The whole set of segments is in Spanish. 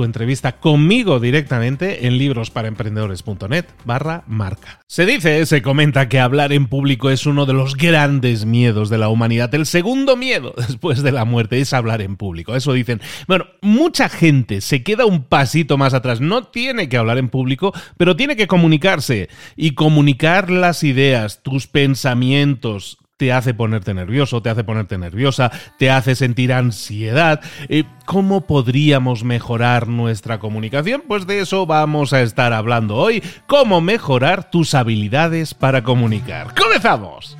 tu entrevista conmigo directamente en librosparaemprendedores.net barra marca. Se dice, se comenta que hablar en público es uno de los grandes miedos de la humanidad. El segundo miedo después de la muerte es hablar en público. Eso dicen. Bueno, mucha gente se queda un pasito más atrás. No tiene que hablar en público, pero tiene que comunicarse y comunicar las ideas, tus pensamientos, te hace ponerte nervioso, te hace ponerte nerviosa, te hace sentir ansiedad. Eh, ¿Cómo podríamos mejorar nuestra comunicación? Pues de eso vamos a estar hablando hoy. ¿Cómo mejorar tus habilidades para comunicar? ¡Comenzamos!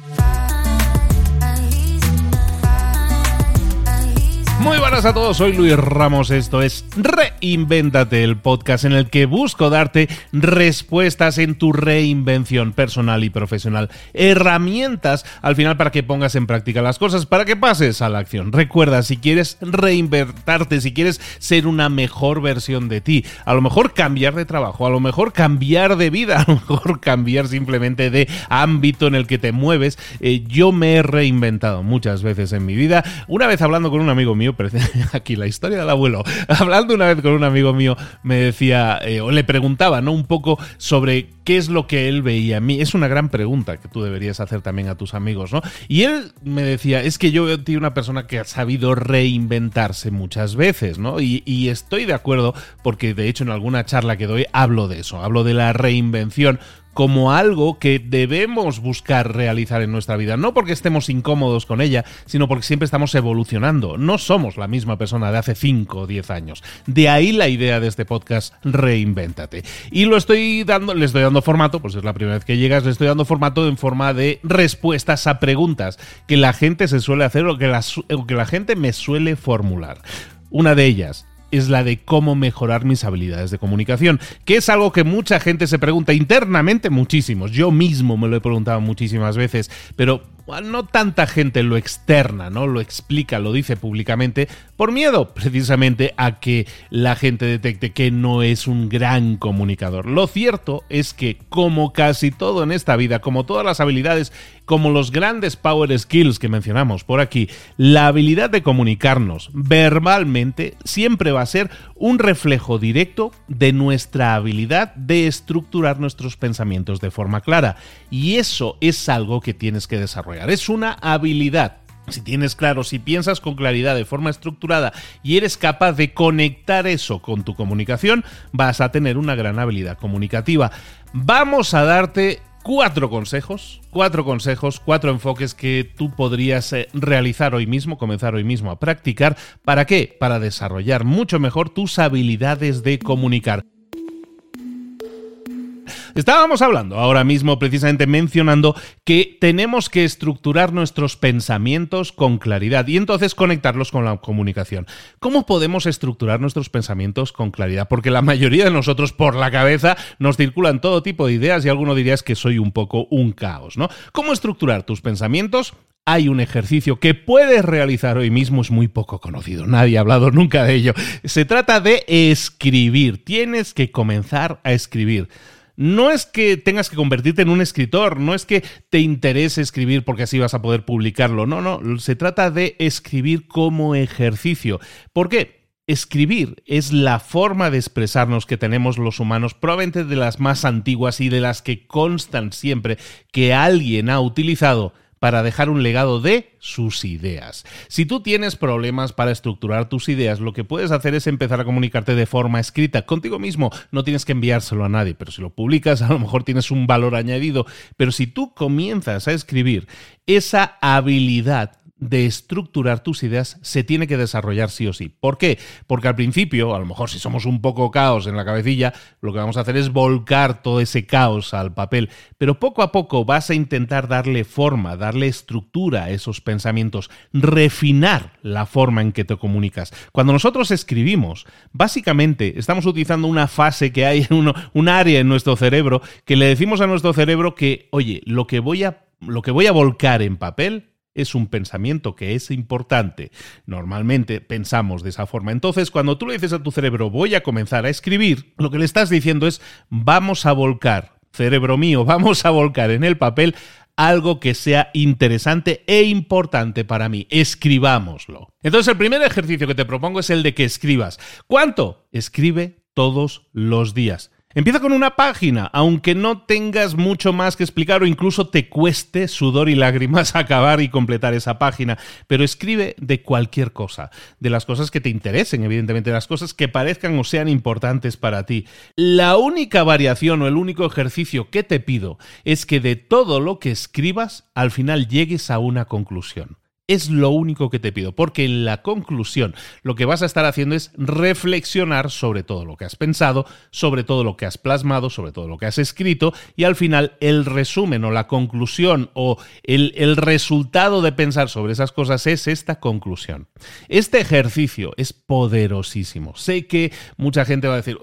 Muy buenas a todos, soy Luis Ramos, esto es Reinvéntate, el podcast en el que busco darte respuestas en tu reinvención personal y profesional, herramientas al final para que pongas en práctica las cosas, para que pases a la acción. Recuerda, si quieres reinvertarte, si quieres ser una mejor versión de ti, a lo mejor cambiar de trabajo, a lo mejor cambiar de vida, a lo mejor cambiar simplemente de ámbito en el que te mueves, eh, yo me he reinventado muchas veces en mi vida. Una vez hablando con un amigo mío, aquí la historia del abuelo, hablando una vez con un amigo mío, me decía, eh, o le preguntaba, ¿no? Un poco sobre qué es lo que él veía a mí. Es una gran pregunta que tú deberías hacer también a tus amigos, ¿no? Y él me decía, es que yo veo una persona que ha sabido reinventarse muchas veces, ¿no? Y estoy de acuerdo porque de hecho en alguna charla que doy hablo de eso, hablo de la reinvención como algo que debemos buscar realizar en nuestra vida, no porque estemos incómodos con ella, sino porque siempre estamos evolucionando. No somos la misma persona de hace 5 o 10 años. De ahí la idea de este podcast Reinvéntate. Y lo estoy dando, le estoy dando formato, pues es la primera vez que llegas, le estoy dando formato en forma de respuestas a preguntas que la gente se suele hacer o que la, o que la gente me suele formular. Una de ellas, es la de cómo mejorar mis habilidades de comunicación, que es algo que mucha gente se pregunta internamente muchísimos. Yo mismo me lo he preguntado muchísimas veces, pero no tanta gente lo externa, ¿no? Lo explica, lo dice públicamente, por miedo precisamente a que la gente detecte que no es un gran comunicador. Lo cierto es que, como casi todo en esta vida, como todas las habilidades, como los grandes power skills que mencionamos por aquí, la habilidad de comunicarnos verbalmente siempre va a ser un reflejo directo de nuestra habilidad de estructurar nuestros pensamientos de forma clara. Y eso es algo que tienes que desarrollar es una habilidad. Si tienes claro, si piensas con claridad de forma estructurada y eres capaz de conectar eso con tu comunicación, vas a tener una gran habilidad comunicativa. Vamos a darte cuatro consejos, cuatro consejos, cuatro enfoques que tú podrías eh, realizar hoy mismo, comenzar hoy mismo a practicar. ¿Para qué? Para desarrollar mucho mejor tus habilidades de comunicar. Estábamos hablando ahora mismo precisamente mencionando que tenemos que estructurar nuestros pensamientos con claridad y entonces conectarlos con la comunicación. ¿Cómo podemos estructurar nuestros pensamientos con claridad? Porque la mayoría de nosotros por la cabeza nos circulan todo tipo de ideas y alguno diría que soy un poco un caos, ¿no? ¿Cómo estructurar tus pensamientos hay un ejercicio que puedes realizar hoy mismo, es muy poco conocido, nadie ha hablado nunca de ello. Se trata de escribir, tienes que comenzar a escribir. No es que tengas que convertirte en un escritor, no es que te interese escribir porque así vas a poder publicarlo, no, no, se trata de escribir como ejercicio. ¿Por qué? Escribir es la forma de expresarnos que tenemos los humanos, probablemente de las más antiguas y de las que constan siempre que alguien ha utilizado para dejar un legado de sus ideas. Si tú tienes problemas para estructurar tus ideas, lo que puedes hacer es empezar a comunicarte de forma escrita contigo mismo. No tienes que enviárselo a nadie, pero si lo publicas a lo mejor tienes un valor añadido. Pero si tú comienzas a escribir, esa habilidad de estructurar tus ideas se tiene que desarrollar sí o sí. ¿Por qué? Porque al principio, a lo mejor si somos un poco caos en la cabecilla, lo que vamos a hacer es volcar todo ese caos al papel, pero poco a poco vas a intentar darle forma, darle estructura a esos pensamientos, refinar la forma en que te comunicas. Cuando nosotros escribimos, básicamente estamos utilizando una fase que hay, en un área en nuestro cerebro, que le decimos a nuestro cerebro que, oye, lo que voy a, lo que voy a volcar en papel es un pensamiento que es importante. Normalmente pensamos de esa forma. Entonces, cuando tú le dices a tu cerebro, voy a comenzar a escribir, lo que le estás diciendo es, vamos a volcar, cerebro mío, vamos a volcar en el papel algo que sea interesante e importante para mí. Escribámoslo. Entonces, el primer ejercicio que te propongo es el de que escribas. ¿Cuánto? Escribe todos los días. Empieza con una página, aunque no tengas mucho más que explicar o incluso te cueste sudor y lágrimas acabar y completar esa página, pero escribe de cualquier cosa, de las cosas que te interesen, evidentemente, las cosas que parezcan o sean importantes para ti. La única variación o el único ejercicio que te pido es que de todo lo que escribas, al final llegues a una conclusión. Es lo único que te pido, porque en la conclusión lo que vas a estar haciendo es reflexionar sobre todo lo que has pensado, sobre todo lo que has plasmado, sobre todo lo que has escrito, y al final el resumen o la conclusión o el, el resultado de pensar sobre esas cosas es esta conclusión. Este ejercicio es poderosísimo. Sé que mucha gente va a decir,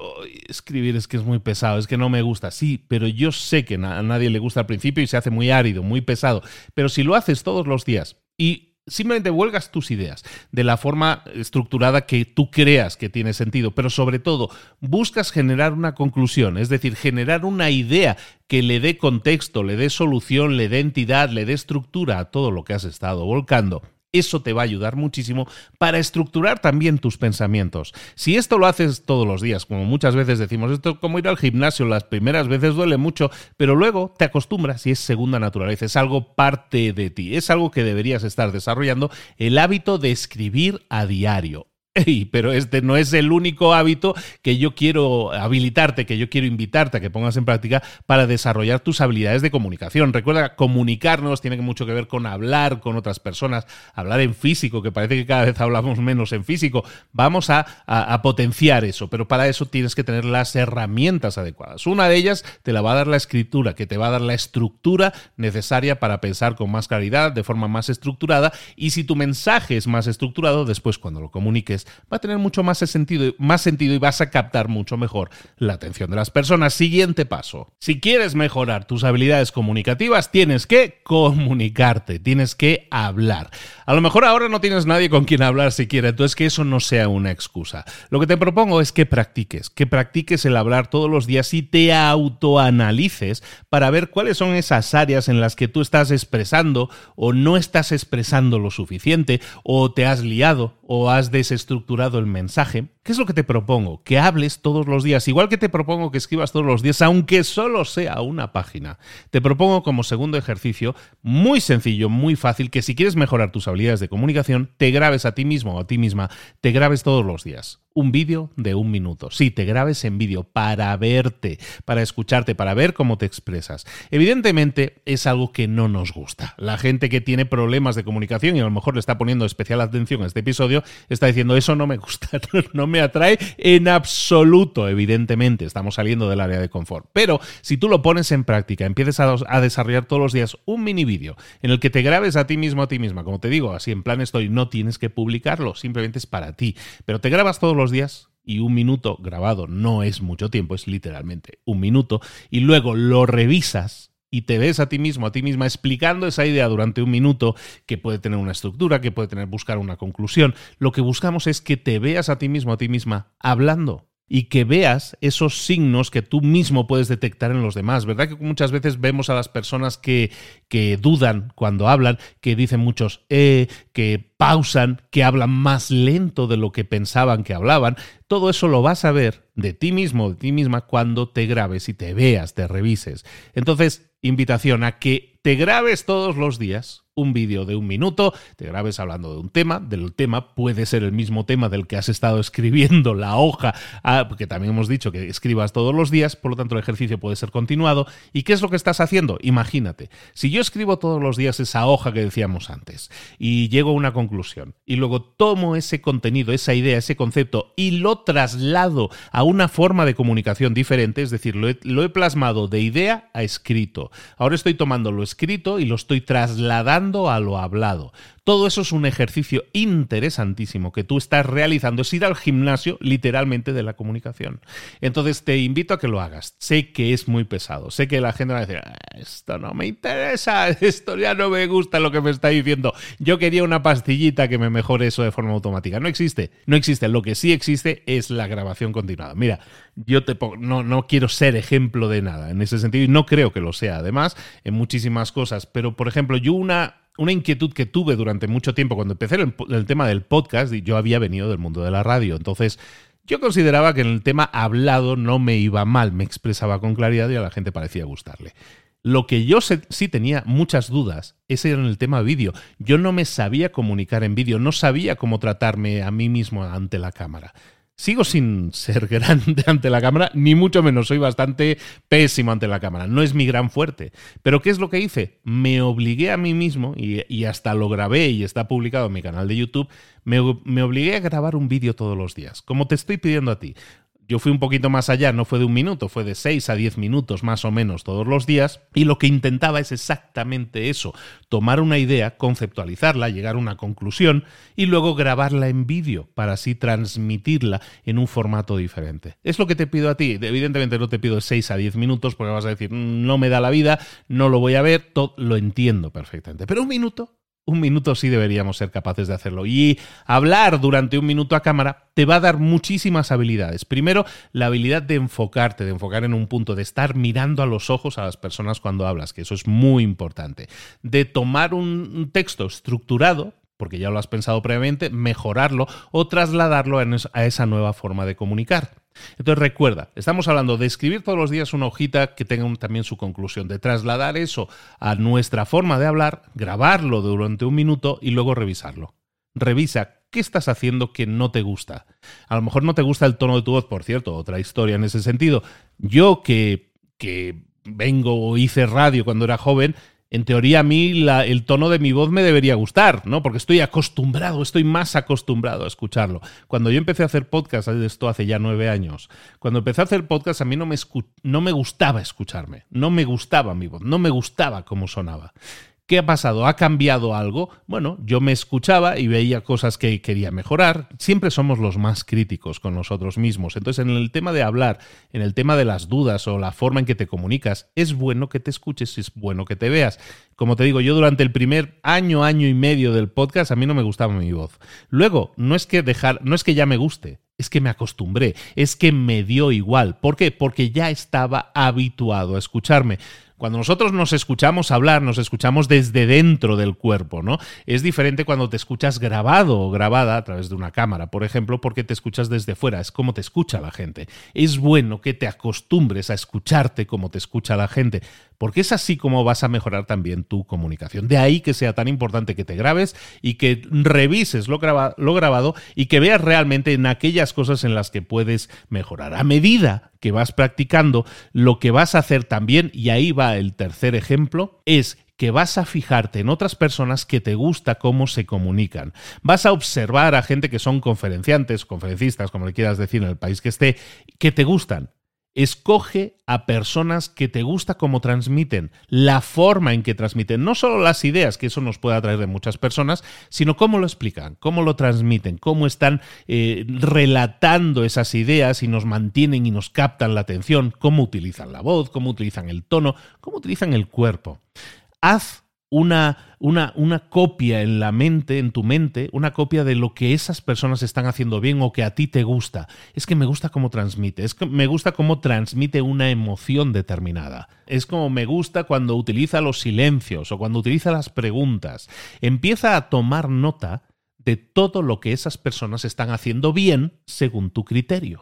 escribir es que es muy pesado, es que no me gusta. Sí, pero yo sé que a nadie le gusta al principio y se hace muy árido, muy pesado. Pero si lo haces todos los días y simplemente huelgas tus ideas de la forma estructurada que tú creas que tiene sentido, pero sobre todo buscas generar una conclusión, es decir, generar una idea que le dé contexto, le dé solución, le dé entidad, le dé estructura a todo lo que has estado volcando. Eso te va a ayudar muchísimo para estructurar también tus pensamientos. Si esto lo haces todos los días, como muchas veces decimos, esto es como ir al gimnasio, las primeras veces duele mucho, pero luego te acostumbras y es segunda naturaleza, es algo parte de ti, es algo que deberías estar desarrollando, el hábito de escribir a diario pero este no es el único hábito que yo quiero habilitarte, que yo quiero invitarte a que pongas en práctica para desarrollar tus habilidades de comunicación. Recuerda, comunicarnos tiene mucho que ver con hablar con otras personas, hablar en físico, que parece que cada vez hablamos menos en físico. Vamos a, a potenciar eso, pero para eso tienes que tener las herramientas adecuadas. Una de ellas te la va a dar la escritura, que te va a dar la estructura necesaria para pensar con más claridad, de forma más estructurada, y si tu mensaje es más estructurado, después cuando lo comuniques, va a tener mucho más sentido, más sentido y vas a captar mucho mejor la atención de las personas. Siguiente paso. Si quieres mejorar tus habilidades comunicativas, tienes que comunicarte, tienes que hablar. A lo mejor ahora no tienes nadie con quien hablar siquiera, entonces que eso no sea una excusa. Lo que te propongo es que practiques, que practiques el hablar todos los días y te autoanalices para ver cuáles son esas áreas en las que tú estás expresando o no estás expresando lo suficiente o te has liado o has desestructurado el mensaje, ¿qué es lo que te propongo? Que hables todos los días, igual que te propongo que escribas todos los días, aunque solo sea una página. Te propongo como segundo ejercicio, muy sencillo, muy fácil, que si quieres mejorar tus habilidades de comunicación, te grabes a ti mismo o a ti misma, te grabes todos los días un vídeo de un minuto. Sí, te grabes en vídeo para verte, para escucharte, para ver cómo te expresas. Evidentemente es algo que no nos gusta. La gente que tiene problemas de comunicación y a lo mejor le está poniendo especial atención a este episodio está diciendo eso no me gusta, no me atrae en absoluto, evidentemente. Estamos saliendo del área de confort. Pero si tú lo pones en práctica, empiezas a, a desarrollar todos los días un mini vídeo en el que te grabes a ti mismo, a ti misma, como te digo, así en plan estoy, no tienes que publicarlo, simplemente es para ti. Pero te grabas todos los días y un minuto grabado no es mucho tiempo, es literalmente un minuto, y luego lo revisas y te ves a ti mismo, a ti misma explicando esa idea durante un minuto que puede tener una estructura, que puede tener buscar una conclusión, lo que buscamos es que te veas a ti mismo, a ti misma hablando y que veas esos signos que tú mismo puedes detectar en los demás. ¿Verdad que muchas veces vemos a las personas que, que dudan cuando hablan, que dicen muchos eh, que pausan, que hablan más lento de lo que pensaban que hablaban? Todo eso lo vas a ver de ti mismo, de ti misma, cuando te grabes y te veas, te revises. Entonces, invitación a que te grabes todos los días un vídeo de un minuto, te grabes hablando de un tema, del tema puede ser el mismo tema del que has estado escribiendo la hoja, ah, porque también hemos dicho que escribas todos los días, por lo tanto el ejercicio puede ser continuado. ¿Y qué es lo que estás haciendo? Imagínate, si yo escribo todos los días esa hoja que decíamos antes y llego a una conclusión y luego tomo ese contenido, esa idea, ese concepto y lo traslado a una forma de comunicación diferente, es decir, lo he, lo he plasmado de idea a escrito. Ahora estoy tomando lo escrito y lo estoy trasladando a lo hablado. Todo eso es un ejercicio interesantísimo que tú estás realizando, es ir al gimnasio literalmente de la comunicación. Entonces te invito a que lo hagas. Sé que es muy pesado, sé que la gente va a decir, ah, esto no me interesa, esto ya no me gusta lo que me está diciendo. Yo quería una pastillita que me mejore eso de forma automática. No existe, no existe. Lo que sí existe es la grabación continuada. Mira, yo te no, no quiero ser ejemplo de nada en ese sentido y no creo que lo sea además en muchísimas cosas, pero por ejemplo, yo una una inquietud que tuve durante mucho tiempo cuando empecé el, tema del podcast, y yo había venido del mundo de la radio, entonces yo consideraba que en el tema hablado no me iba mal, me expresaba con claridad y a la gente parecía gustarle. Lo que yo sí tenía muchas dudas es en el tema vídeo. Yo no me sabía comunicar en vídeo, no sabía cómo tratarme a mí mismo ante la cámara. Sigo sin ser grande ante la cámara, ni mucho menos, soy bastante pésimo ante la cámara, no es mi gran fuerte. Pero ¿qué es lo que hice? Me obligué a mí mismo, y, hasta lo grabé y está publicado en mi canal de YouTube, me, obligué a grabar un vídeo todos los días, como te estoy pidiendo a ti. Yo fui un poquito más allá, no fue de un minuto, fue de 6 a 10 minutos más o menos todos los días, y lo que intentaba es exactamente eso, tomar una idea, conceptualizarla, llegar a una conclusión y luego grabarla en vídeo para así transmitirla en un formato diferente. Es lo que te pido a ti, evidentemente no te pido 6 a 10 minutos porque vas a decir, mm, no me da la vida, no lo voy a ver, todo, lo entiendo perfectamente, pero un minuto un minuto sí deberíamos ser capaces de hacerlo. Y hablar durante un minuto a cámara te va a dar muchísimas habilidades. Primero, la habilidad de enfocarte, de enfocar en un punto, de estar mirando a los ojos a las personas cuando hablas, que eso es muy importante. De tomar un texto estructurado, porque ya lo has pensado previamente, mejorarlo o trasladarlo a esa nueva forma de comunicar. Entonces recuerda, estamos hablando de escribir todos los días una hojita que tenga también su conclusión, de trasladar eso a nuestra forma de hablar, grabarlo durante un minuto y luego revisarlo. Revisa qué estás haciendo que no te gusta. A lo mejor no te gusta el tono de tu voz, por cierto, otra historia en ese sentido. Yo que, que vengo o hice radio cuando era joven, en teoría a mí el tono de mi voz me debería gustar, ¿no? Porque estoy acostumbrado, estoy más acostumbrado a escucharlo. Cuando yo empecé a hacer podcast, esto hace ya nueve años, cuando empecé a hacer podcast a mí no me, no me gustaba escucharme, no me gustaba mi voz, no me gustaba cómo sonaba. ¿Qué ha pasado? ¿Ha cambiado algo? Bueno, yo me escuchaba y veía cosas que quería mejorar. Siempre somos los más críticos con nosotros mismos. Entonces, en el tema de hablar, en el tema de las dudas o la forma en que te comunicas, es bueno que te escuches, es bueno que te veas. Como te digo, yo durante el primer año, año y medio del podcast, a mí no me gustaba mi voz. Luego, no es que dejar, no es que ya me guste, es que me acostumbré, es que me dio igual. ¿Por qué? Porque ya estaba habituado a escucharme. Cuando nosotros nos escuchamos hablar, nos escuchamos desde dentro del cuerpo, ¿no? Es diferente cuando te escuchas grabado o grabada a través de una cámara, por ejemplo, porque te escuchas desde fuera, es como te escucha la gente. Es bueno que te acostumbres a escucharte como te escucha la gente, porque es así como vas a mejorar también tu comunicación. De ahí que sea tan importante que te grabes y que revises lo, lo grabado y que veas realmente en aquellas cosas en las que puedes mejorar. A medida que vas practicando, lo que vas a hacer también, y ahí va el tercer ejemplo, es que vas a fijarte en otras personas que te gusta cómo se comunican. Vas a observar a gente que son conferenciantes, conferencistas, como le quieras decir en el país que esté, que te gustan Escoge a personas que te gusta cómo transmiten, la forma en que transmiten, no solo las ideas, que eso nos puede atraer de muchas personas, sino cómo lo explican, cómo lo transmiten, cómo están eh, relatando esas ideas y nos mantienen y nos captan la atención, cómo utilizan la voz, cómo utilizan el tono, cómo utilizan el cuerpo. Haz una, una, una, copia en la mente, en tu mente, una copia de lo que esas personas están haciendo bien o que a ti te gusta. Es que me gusta cómo transmite, es que me gusta cómo transmite una emoción determinada. Es como me gusta cuando utiliza los silencios o cuando utiliza las preguntas. Empieza a tomar nota de todo lo que esas personas están haciendo bien según tu criterio.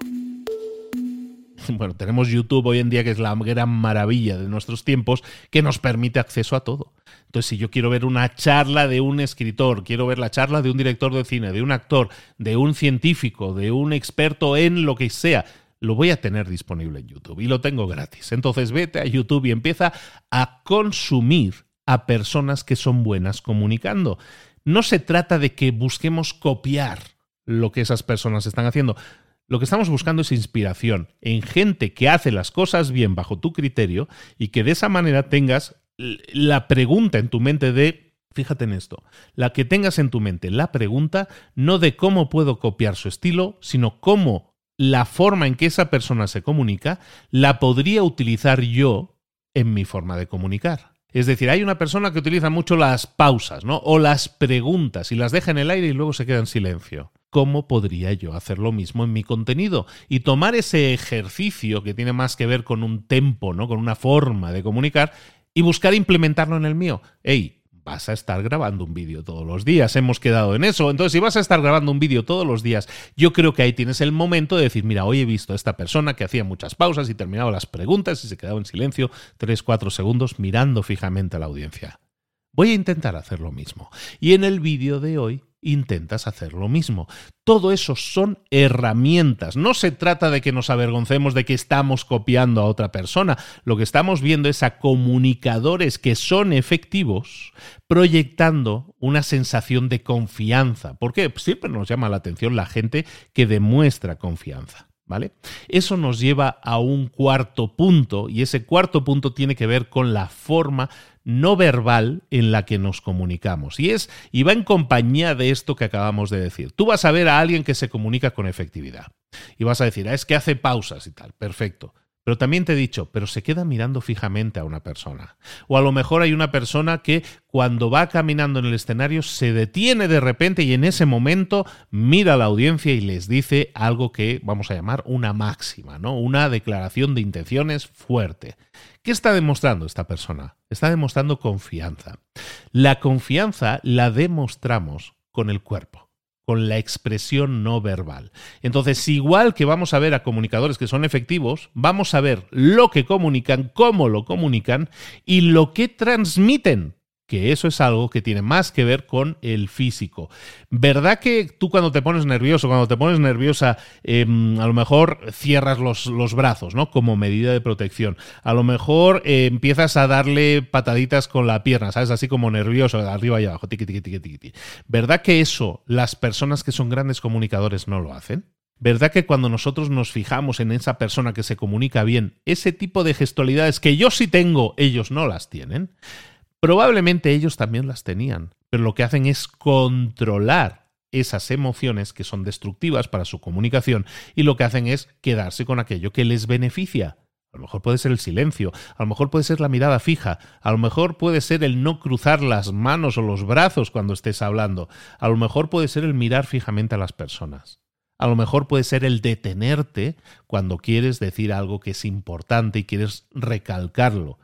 Bueno, tenemos YouTube hoy en día que es la gran maravilla de nuestros tiempos que nos permite acceso a todo. Entonces, si yo quiero ver una charla de un escritor, quiero ver la charla de un director de cine, de un actor, de un científico, de un experto en lo que sea, lo voy a tener disponible en YouTube y lo tengo gratis. Entonces, vete a YouTube y empieza a consumir a personas que son buenas comunicando. No se trata de que busquemos copiar lo que esas personas están haciendo. Lo que estamos buscando es inspiración en gente que hace las cosas bien bajo tu criterio y que de esa manera tengas la pregunta en tu mente de, fíjate en esto, la que tengas en tu mente la pregunta no de cómo puedo copiar su estilo, sino cómo la forma en que esa persona se comunica la podría utilizar yo en mi forma de comunicar. Es decir, hay una persona que utiliza mucho las pausas, ¿no? O las preguntas y las deja en el aire y luego se queda en silencio. ¿Cómo podría yo hacer lo mismo en mi contenido? Y tomar ese ejercicio que tiene más que ver con un tempo, ¿no? Con una forma de comunicar y buscar implementarlo en el mío. Ey, vas a estar grabando un vídeo todos los días, hemos quedado en eso. Entonces, si vas a estar grabando un vídeo todos los días, yo creo que ahí tienes el momento de decir, mira, hoy he visto a esta persona que hacía muchas pausas y terminaba las preguntas y se quedaba en silencio 3-4 segundos mirando fijamente a la audiencia. Voy a intentar hacer lo mismo. Y en el vídeo de hoy intentas hacer lo mismo. Todo eso son herramientas. No se trata de que nos avergoncemos de que estamos copiando a otra persona. Lo que estamos viendo es a comunicadores que son efectivos proyectando una sensación de confianza. ¿Por qué? Siempre nos llama la atención la gente que demuestra confianza. ¿Vale? Eso nos lleva a un cuarto punto y ese cuarto punto tiene que ver con la forma no verbal en la que nos comunicamos. Y es, y va en compañía de esto que acabamos de decir. Tú vas a ver a alguien que se comunica con efectividad y vas a decir, ah, es que hace pausas y tal. Perfecto. Pero también te he dicho, pero se queda mirando fijamente a una persona. O a lo mejor hay una persona que cuando va caminando en el escenario se detiene de repente y en ese momento mira a la audiencia y les dice algo que vamos a llamar una máxima, ¿no? Una declaración de intenciones fuerte. ¿Qué está demostrando esta persona? Está demostrando confianza. La confianza la demostramos con el cuerpo con la expresión no verbal. Entonces, igual que vamos a ver a comunicadores que son efectivos, vamos a ver lo que comunican, cómo lo comunican y lo que transmiten que eso es algo que tiene más que ver con el físico. ¿Verdad que tú cuando te pones nervioso, cuando te pones nerviosa, em, a lo mejor cierras los, los, brazos, ¿no? Como medida de protección. A lo mejor eh, empiezas a darle pataditas con la pierna, ¿sabes? Así como nervioso, arriba y abajo, tiqui, tiqui, tiqui. ¿Verdad que eso las personas que son grandes comunicadores no lo hacen? ¿Verdad que cuando nosotros nos fijamos en esa persona que se comunica bien, ese tipo de gestualidades que yo sí tengo, ellos no las tienen? Probablemente ellos también las tenían, pero lo que hacen es controlar esas emociones que son destructivas para su comunicación y lo que hacen es quedarse con aquello que les beneficia. A lo mejor puede ser el silencio, a lo mejor puede ser la mirada fija, a lo mejor puede ser el no cruzar las manos o los brazos cuando estés hablando, a lo mejor puede ser el mirar fijamente a las personas. A lo mejor puede ser el detenerte cuando quieres decir algo que es importante y quieres recalcarlo.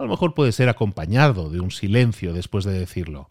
A lo mejor puede ser acompañado de un silencio después de decirlo.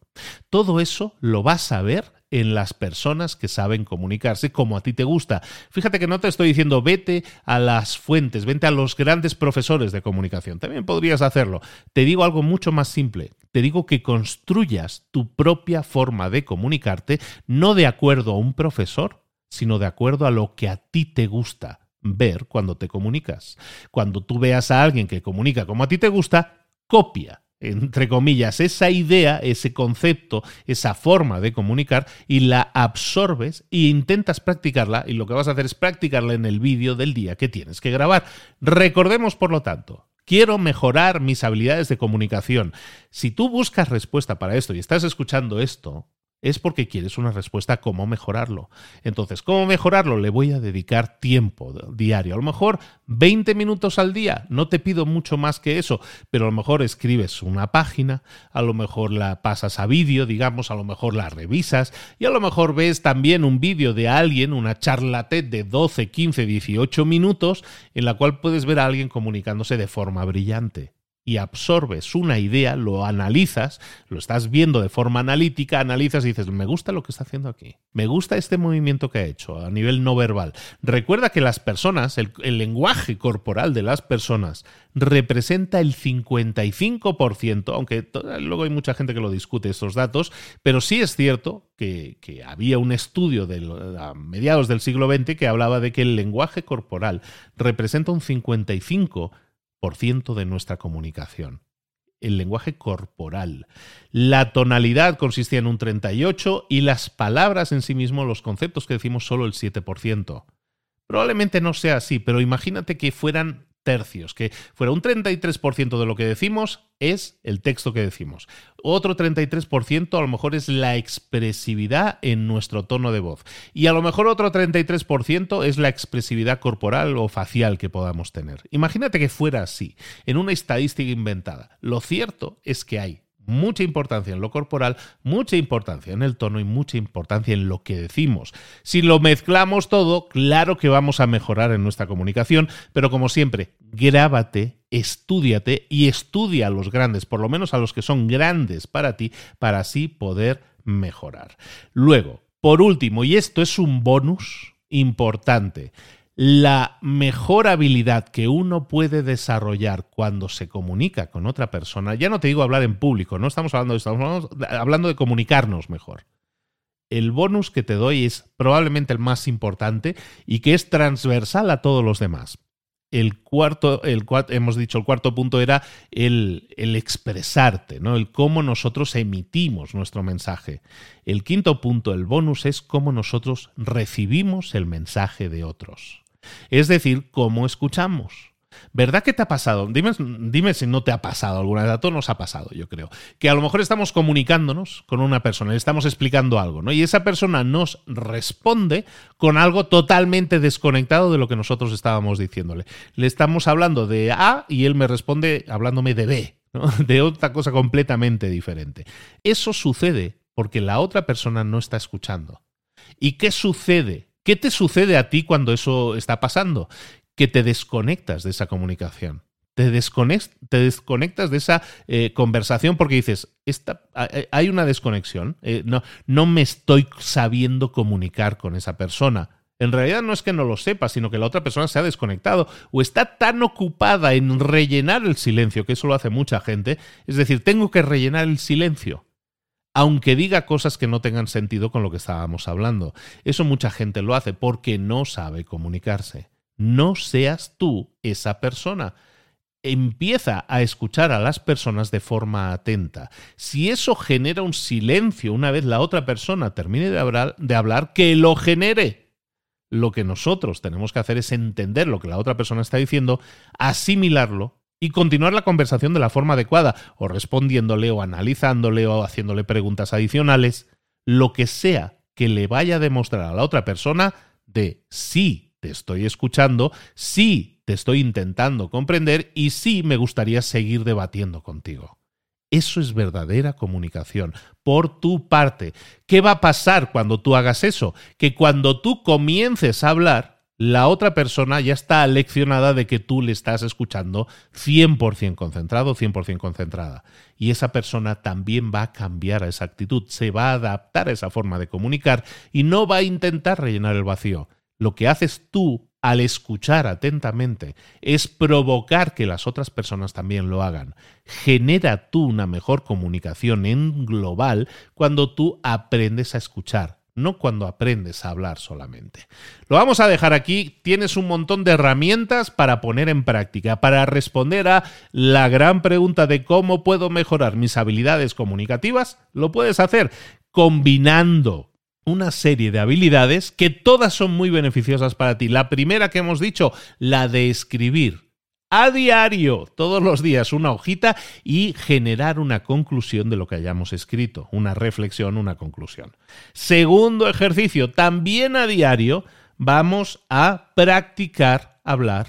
Todo eso lo vas a ver en las personas que saben comunicarse como a ti te gusta. Fíjate que no te estoy diciendo vete a las fuentes, vete a los grandes profesores de comunicación. También podrías hacerlo. Te digo algo mucho más simple. Te digo que construyas tu propia forma de comunicarte no de acuerdo a un profesor, sino de acuerdo a lo que a ti te gusta ver cuando te comunicas. Cuando tú veas a alguien que comunica como a ti te gusta, copia entre comillas, esa idea, ese concepto, esa forma de comunicar y la absorbes e intentas practicarla y lo que vas a hacer es practicarla en el vídeo del día que tienes que grabar. Recordemos, por lo tanto, quiero mejorar mis habilidades de comunicación. Si tú buscas respuesta para esto y estás escuchando esto, es porque quieres una respuesta a cómo mejorarlo. Entonces, ¿cómo mejorarlo? Le voy a dedicar tiempo diario. A lo mejor 20 minutos al día. No te pido mucho más que eso, pero a lo mejor escribes una página, a lo mejor la pasas a vídeo, digamos, a lo mejor la revisas y a lo mejor ves también un vídeo de alguien, una charla TED de 12, 15, 18 minutos en la cual puedes ver a alguien comunicándose de forma brillante y absorbes una idea, lo analizas, lo estás viendo de forma analítica, analizas y dices, me gusta lo que está haciendo aquí, me gusta este movimiento que ha hecho a nivel no verbal. Recuerda que las personas, el, lenguaje corporal de las personas representa el 55%, aunque luego hay mucha gente que lo discute estos datos, pero sí es cierto que, que había un estudio de, a mediados del siglo XX que hablaba de que el lenguaje corporal representa un 55% de nuestra comunicación. El lenguaje corporal. La tonalidad consistía en un 38 y las palabras en sí mismo, los conceptos que decimos, solo el 7%. Probablemente no sea así, pero imagínate que fueran tercios, que fuera un 33% de lo que decimos es el texto que decimos. Otro 33% a lo mejor es la expresividad en nuestro tono de voz. Y a lo mejor otro 33% es la expresividad corporal o facial que podamos tener. Imagínate que fuera así, en una estadística inventada. Lo cierto es que hay mucha importancia en lo corporal, mucha importancia en el tono y mucha importancia en lo que decimos. Si lo mezclamos todo, claro que vamos a mejorar en nuestra comunicación, pero como siempre, grábate, estudiate y estudia a los grandes, por lo menos a los que son grandes para ti, para así poder mejorar. Luego, por último, y esto es un bonus importante, la mejor habilidad que uno puede desarrollar cuando se comunica con otra persona, ya no te digo hablar en público, no estamos hablando de estamos hablando de comunicarnos mejor. El bonus que te doy es probablemente el más importante y que es transversal a todos los demás. El cuarto, hemos dicho, el cuarto punto era el, el expresarte, ¿no? El cómo nosotros emitimos nuestro mensaje. El quinto punto, el bonus, es cómo nosotros recibimos el mensaje de otros. Es decir, cómo escuchamos. ¿Verdad que te ha pasado? Dime, dime, si no te ha pasado alguna vez. A todos nos ha pasado, yo creo. Que a lo mejor estamos comunicándonos con una persona, le estamos explicando algo, ¿no? Y esa persona nos responde con algo totalmente desconectado de lo que nosotros estábamos diciéndole. Le estamos hablando de A y él me responde hablándome de B, de otra cosa completamente diferente. Eso sucede porque la otra persona no está escuchando. ¿Y qué sucede ¿Qué te sucede a ti cuando eso está pasando? Que te desconectas de esa comunicación. Te, desconectas de esa eh, conversación porque dices, hay una desconexión, eh, no, no me estoy sabiendo comunicar con esa persona. En realidad no es que no lo sepa, sino que la otra persona se ha desconectado o está tan ocupada en rellenar el silencio, que eso lo hace mucha gente. Es decir, tengo que rellenar el silencio aunque diga cosas que no tengan sentido con lo que estábamos hablando. Eso mucha gente lo hace porque no sabe comunicarse. No seas tú esa persona. Empieza a escuchar a las personas de forma atenta. Si eso genera un silencio una vez la otra persona termine de hablar, de hablar que lo genere. Lo que nosotros tenemos que hacer es entender lo que la otra persona está diciendo, asimilarlo y continuar la conversación de la forma adecuada, o respondiéndole, o analizándole, o haciéndole preguntas adicionales, lo que sea que le vaya a demostrar a la otra persona de sí te estoy escuchando, sí te estoy intentando comprender y sí me gustaría seguir debatiendo contigo. Eso es verdadera comunicación por tu parte. ¿Qué va a pasar cuando tú hagas eso? Que cuando tú comiences a hablar, la otra persona ya está leccionada de que tú le estás escuchando 100% concentrado, 100% concentrada. Y esa persona también va a cambiar a esa actitud, se va a adaptar a esa forma de comunicar y no va a intentar rellenar el vacío. Lo que haces tú al escuchar atentamente es provocar que las otras personas también lo hagan. Genera tú una mejor comunicación en global cuando tú aprendes a escuchar no cuando aprendes a hablar solamente. Lo vamos a dejar aquí. Tienes un montón de herramientas para poner en práctica, para responder a la gran pregunta de cómo puedo mejorar mis habilidades comunicativas. Lo puedes hacer combinando una serie de habilidades que todas son muy beneficiosas para ti. La primera que hemos dicho, la de escribir a diario, todos los días, una hojita y generar una conclusión de lo que hayamos escrito, una reflexión, una conclusión. Segundo ejercicio, también a diario vamos a practicar hablar,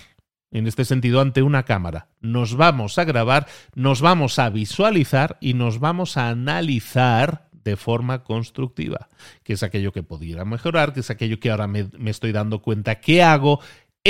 en este sentido, ante una cámara. Nos vamos a grabar, nos vamos a visualizar y nos vamos a analizar de forma constructiva, que es aquello que pudiera mejorar, que es aquello que ahora me, me estoy dando cuenta que hago,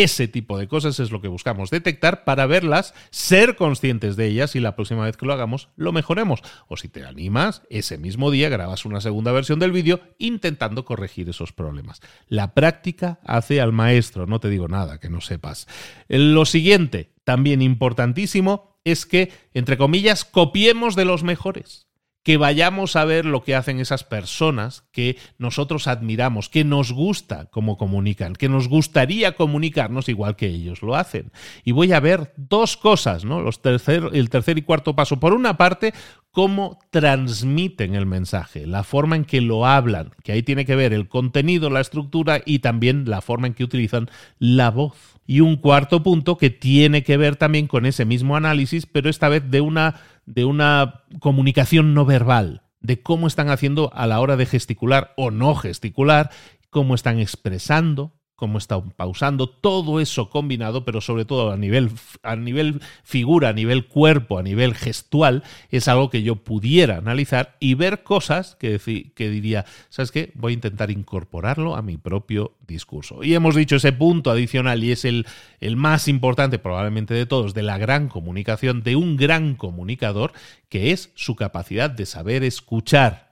ese tipo de cosas es lo que buscamos detectar para verlas, ser conscientes de ellas y la próxima vez que lo hagamos lo mejoremos. O si te animas, ese mismo día grabas una segunda versión del vídeo intentando corregir esos problemas. La práctica hace al maestro, no te digo nada que no sepas. Lo siguiente, también importantísimo, es que, entre comillas, copiemos de los mejores que vayamos a ver lo que hacen esas personas que nosotros admiramos, que nos gusta cómo comunican, que nos gustaría comunicarnos igual que ellos lo hacen. Y voy a ver dos cosas, ¿no? Los tercer, el tercer y cuarto paso. Por una parte, cómo transmiten el mensaje, la forma en que lo hablan, que ahí tiene que ver el contenido, la estructura y también la forma en que utilizan la voz. Y un cuarto punto que tiene que ver también con ese mismo análisis, pero esta vez de una de una comunicación no verbal, de cómo están haciendo a la hora de gesticular o no gesticular, cómo están expresando, cómo está pausando, todo eso combinado, pero sobre todo a nivel, a nivel figura, a nivel cuerpo, a nivel gestual, es algo que yo pudiera analizar y ver cosas que, que diría, ¿sabes qué? Voy a intentar incorporarlo a mi propio discurso. Y hemos dicho ese punto adicional y es el, el más importante probablemente de todos, de la gran comunicación, de un gran comunicador, que es su capacidad de saber escuchar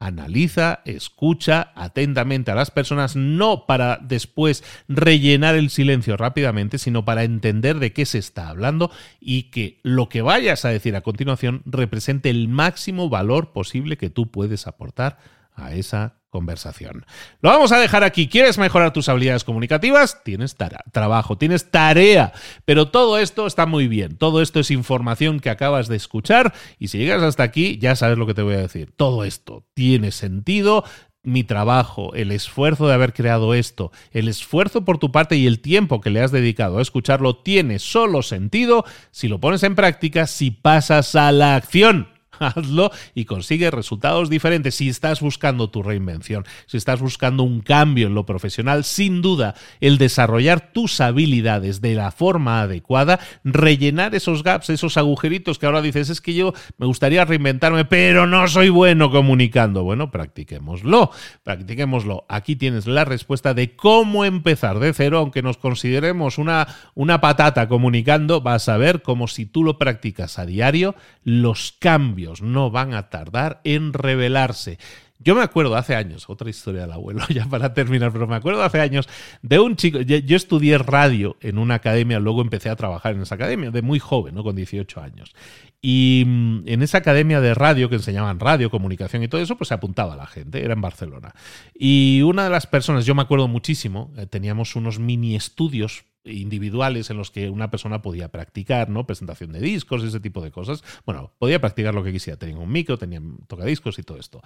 Analiza, escucha atentamente a las personas, no para después rellenar el silencio rápidamente, sino para entender de qué se está hablando y que lo que vayas a decir a continuación represente el máximo valor posible que tú puedes aportar a esa conversación. Lo vamos a dejar aquí. ¿Quieres mejorar tus habilidades comunicativas? Tienes trabajo, tienes tarea. Pero todo esto está muy bien. Todo esto es información que acabas de escuchar y si llegas hasta aquí ya sabes lo que te voy a decir. Todo esto tiene sentido. Mi trabajo, el esfuerzo de haber creado esto, el esfuerzo por tu parte y el tiempo que le has dedicado a escucharlo tiene solo sentido si lo pones en práctica, si pasas a la acción. Hazlo y consigue resultados diferentes. Si estás buscando tu reinvención, si estás buscando un cambio en lo profesional, sin duda el desarrollar tus habilidades de la forma adecuada, rellenar esos gaps, esos agujeritos que ahora dices, es que yo me gustaría reinventarme, pero no soy bueno comunicando. Bueno, practiquémoslo, practiquémoslo. Aquí tienes la respuesta de cómo empezar de cero, aunque nos consideremos una, una patata comunicando, vas a ver como si tú lo practicas a diario, los cambios no van a tardar en revelarse. Yo me acuerdo hace años, otra historia del abuelo, ya para terminar, pero me acuerdo hace años de un chico, yo estudié radio en una academia, luego empecé a trabajar en esa academia de muy joven, ¿no? con 18 años. Y mm, en esa academia de radio que enseñaban radio, comunicación y todo eso, pues se apuntaba la gente, era en Barcelona. Y una de las personas, yo me acuerdo muchísimo, eh, teníamos unos mini estudios individuales en los que una persona podía practicar, ¿no? Presentación de discos, ese tipo de cosas. Bueno, podía practicar lo que quisiera. Tenía un micro, tenía tocadiscos y todo esto.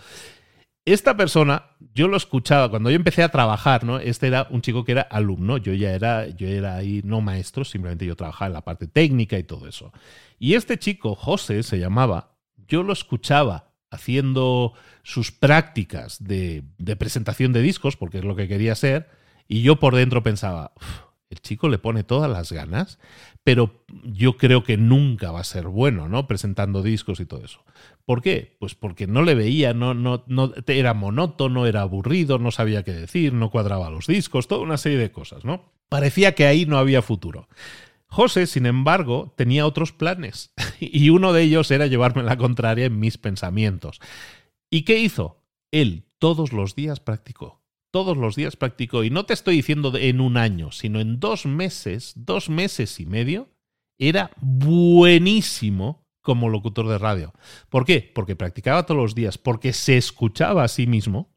Esta persona, yo lo escuchaba cuando yo empecé a trabajar, ¿no? Este era un chico que era alumno, yo ya era, yo era ahí no maestro, simplemente yo trabajaba en la parte técnica y todo eso. Y este chico, José se llamaba, yo lo escuchaba haciendo sus prácticas de, de presentación de discos, porque es lo que quería hacer, y yo por dentro pensaba, el chico le pone todas las ganas, pero yo creo que nunca va a ser bueno, ¿no? Presentando discos y todo eso. ¿Por qué? Pues porque no le veía, no, no, era monótono, era aburrido, no sabía qué decir, no cuadraba los discos, toda una serie de cosas, ¿no? Parecía que ahí no había futuro. José, sin embargo, tenía otros planes, y uno de ellos era llevarme la contraria en mis pensamientos. ¿Y qué hizo? Él todos los días practicó todos los días practicó, y no te estoy diciendo en un año, sino en dos meses, dos meses y medio, era buenísimo como locutor de radio. ¿Por qué? Porque practicaba todos los días, porque se escuchaba a sí mismo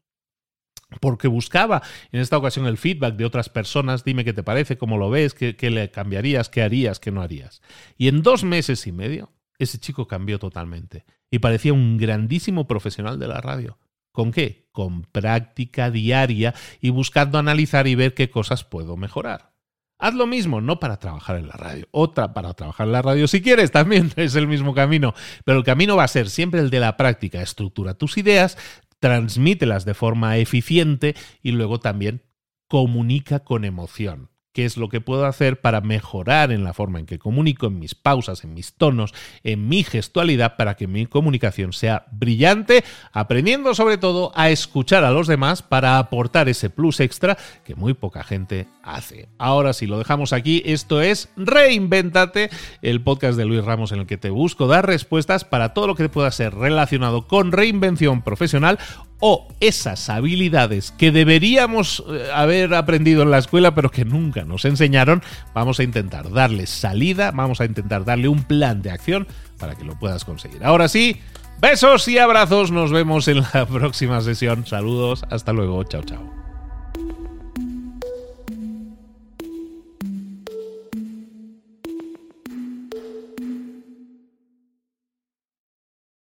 porque buscaba en esta ocasión el feedback de otras personas, dime qué te parece, cómo lo ves, qué, qué, le cambiarías, qué harías, qué no harías. Y en dos meses y medio, ese chico cambió totalmente y parecía un grandísimo profesional de la radio. ¿Con qué? Con práctica diaria y buscando analizar y ver qué cosas puedo mejorar. Haz lo mismo, no para trabajar en la radio, otra para trabajar en la radio si quieres, también es el mismo camino, pero el camino va a ser siempre el de la práctica. Estructura tus ideas, transmítelas de forma eficiente y luego también comunica con emoción qué es lo que puedo hacer para mejorar en la forma en que comunico, en mis pausas, en mis tonos, en mi gestualidad, para que mi comunicación sea brillante, aprendiendo sobre todo a escuchar a los demás para aportar ese plus extra que muy poca gente hace. Ahora sí, lo dejamos aquí. Esto es Reinventate, el podcast de Luis Ramos en el que te busco dar respuestas para todo lo que pueda ser relacionado con reinvención profesional o esas habilidades que deberíamos eh, haber aprendido en la escuela pero que nunca nos enseñaron, vamos a intentar darle salida, vamos a intentar darle un plan de acción para que lo puedas conseguir. Ahora sí, besos y abrazos, nos vemos en la próxima sesión. Saludos, hasta luego, chao chao.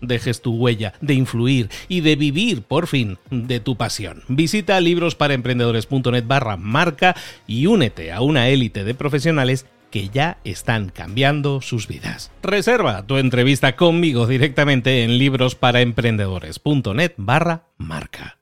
dejes tu huella, de influir y de vivir por fin de tu pasión. Visita librosparaemprendedores.net barra marca y únete a una élite de profesionales que ya están cambiando sus vidas. Reserva tu entrevista conmigo directamente en librosparaemprendedores.net barra marca.